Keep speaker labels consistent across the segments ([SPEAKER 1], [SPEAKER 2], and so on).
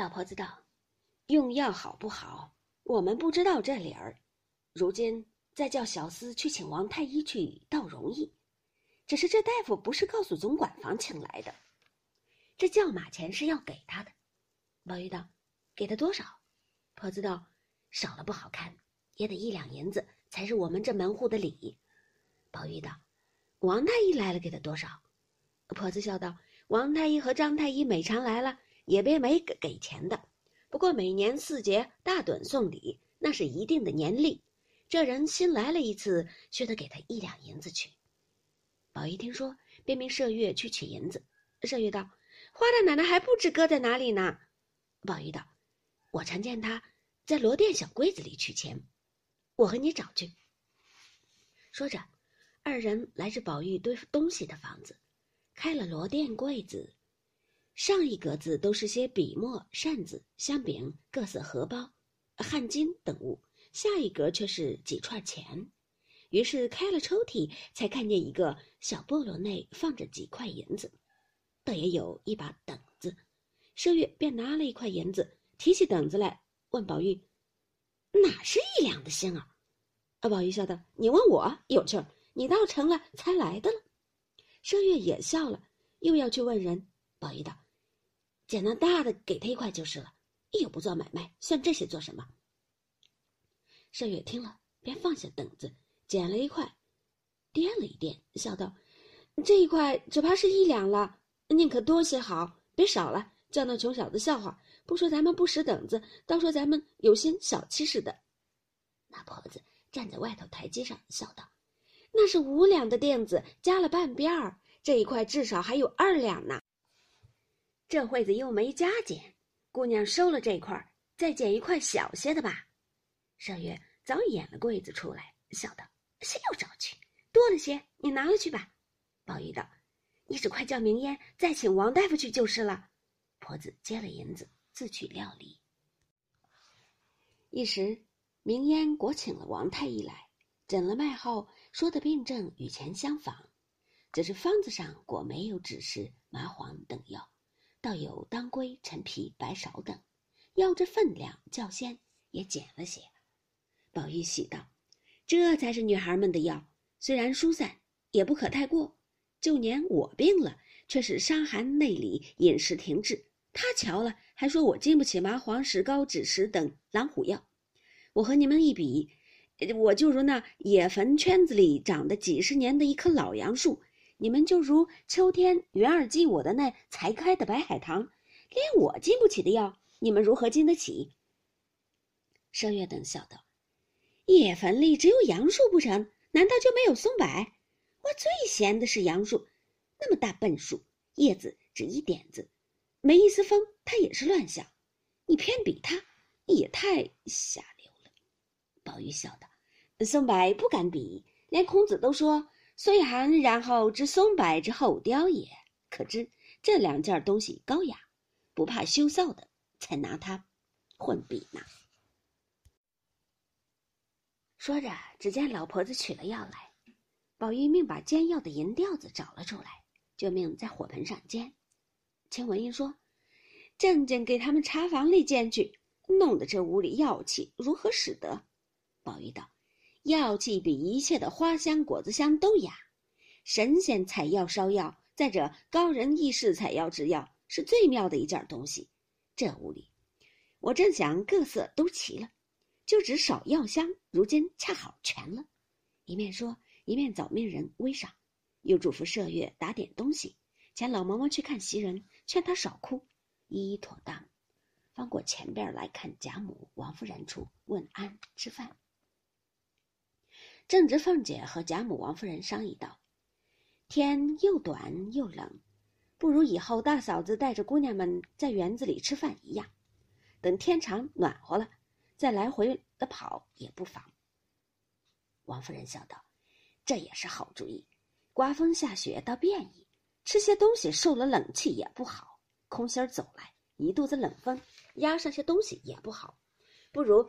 [SPEAKER 1] 老婆子道：“用药好不好，我们不知道这理儿。如今再叫小厮去请王太医去，倒容易。只是这大夫不是告诉总管房请来的，这叫马钱是要给他的。”宝玉道：“给他多少？”婆子道：“少了不好看，也得一两银子，才是我们这门户的礼。”宝玉道：“王太医来了，给他多少？”婆子笑道：“王太医和张太医每常来了。”也别没给给钱的，不过每年四节大短送礼，那是一定的年例。这人新来了一次，却得给他一两银子去。宝玉听说，便命麝月去取银子。麝月道：“花大奶奶还不知搁在哪里呢。”宝玉道：“我常见他在罗店小柜子里取钱，我和你找去。”说着，二人来至宝玉堆东西的房子，开了罗店柜子。上一格子都是些笔墨、扇子、香饼、各色荷包、汗巾等物，下一格却是几串钱。于是开了抽屉，才看见一个小菠萝内放着几块银子，倒也有一把等子。麝月便拿了一块银子，提起等子来，问宝玉：“哪是一两的星儿？”啊，宝玉笑道：“你问我有趣儿，你倒成了才来的了。”麝月也笑了，又要去问人。宝玉道。捡那大的给他一块就是了，又不做买卖，算这些做什么？盛月听了，便放下等子，捡了一块，掂了一掂，笑道：“这一块只怕是一两了，宁可多些好，别少了，叫那穷小子笑话。不说咱们不识等子，倒说咱们有心小气似的。”那婆子站在外头台阶上，笑道：“那是五两的垫子，加了半边儿，这一块至少还有二两呢。”这会子又没加减，姑娘收了这块，再捡一块小些的吧。麝月早掩了柜子出来，笑道：“谁又找去？多了些，你拿了去吧。”宝玉道：“你只快叫明烟再请王大夫去就是了。”婆子接了银子，自去料理。一时，明烟果请了王太医来，诊了脉后，说的病症与前相仿，只是方子上果没有指示麻黄等药。倒有当归、陈皮、白芍等，药这分量较先，也减了些。宝玉喜道：“这才是女孩们的药，虽然疏散，也不可太过。就连我病了，却是伤寒内里，饮食停滞。他瞧了，还说我经不起麻黄、石膏、枳实等狼虎药。我和你们一比，我就如那野坟圈子里长的几十年的一棵老杨树。”你们就如秋天元儿寄我的那才开的白海棠，连我经不起的药，你们如何经得起？麝月等笑道：“野坟里只有杨树不成？难道就没有松柏？我最嫌的是杨树，那么大笨树，叶子只一点子，没一丝风，它也是乱响。你偏比它，也太下流了。”宝玉笑道：“松柏不敢比，连孔子都说。”岁寒，然后知松柏之后凋也。可知这两件东西高雅，不怕羞臊的，才拿它混比呢。说着，只见老婆子取了药来，宝玉命把煎药的银吊子找了出来，就命在火盆上煎。秦文英说：“正经给他们茶房里煎去，弄得这屋里药气如何使得？”宝玉道。药气比一切的花香果子香都雅，神仙采药烧药，再者高人异士采药制药，是最妙的一件东西。这屋里，我正想各色都齐了，就只少药香，如今恰好全了。一面说，一面早命人微赏，又嘱咐麝月打点东西，请老嬷嬷去看袭人，劝她少哭，一一妥当，翻过前边来看贾母、王夫人处问安吃饭。正值凤姐和贾母、王夫人商议道：“天又短又冷，不如以后大嫂子带着姑娘们在园子里吃饭一样，等天长暖和了，再来回的跑也不妨。”王夫人笑道：“这也是好主意。刮风下雪倒便宜，吃些东西受了冷气也不好。空心儿走来，一肚子冷风，压上些东西也不好。不如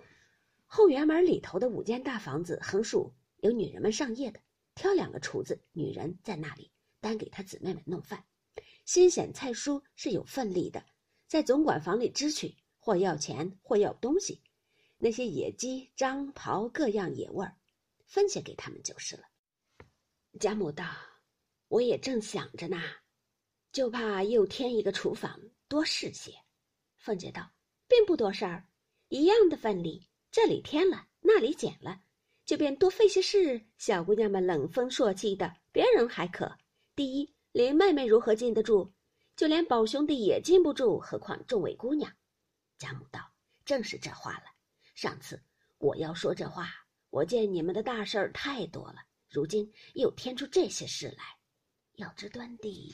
[SPEAKER 1] 后园门里头的五间大房子横竖。”有女人们上夜的，挑两个厨子，女人在那里单给他姊妹们弄饭。新鲜菜蔬是有份例的，在总管房里支取，或要钱，或要东西。那些野鸡、獐、狍各样野味儿，分些给他们就是了。贾母道：“我也正想着呢，就怕又添一个厨房，多事些。”凤姐道：“并不多事儿，一样的份例，这里添了，那里减了，就便多费些事。小姑娘们冷风朔气的，别人还可。第一，林妹妹如何禁得住？就连宝兄弟也禁不住，何况众位姑娘？”贾母道：“正是这话了。”上次我要说这话，我见你们的大事儿太多了，如今又添出这些事来，要知端地。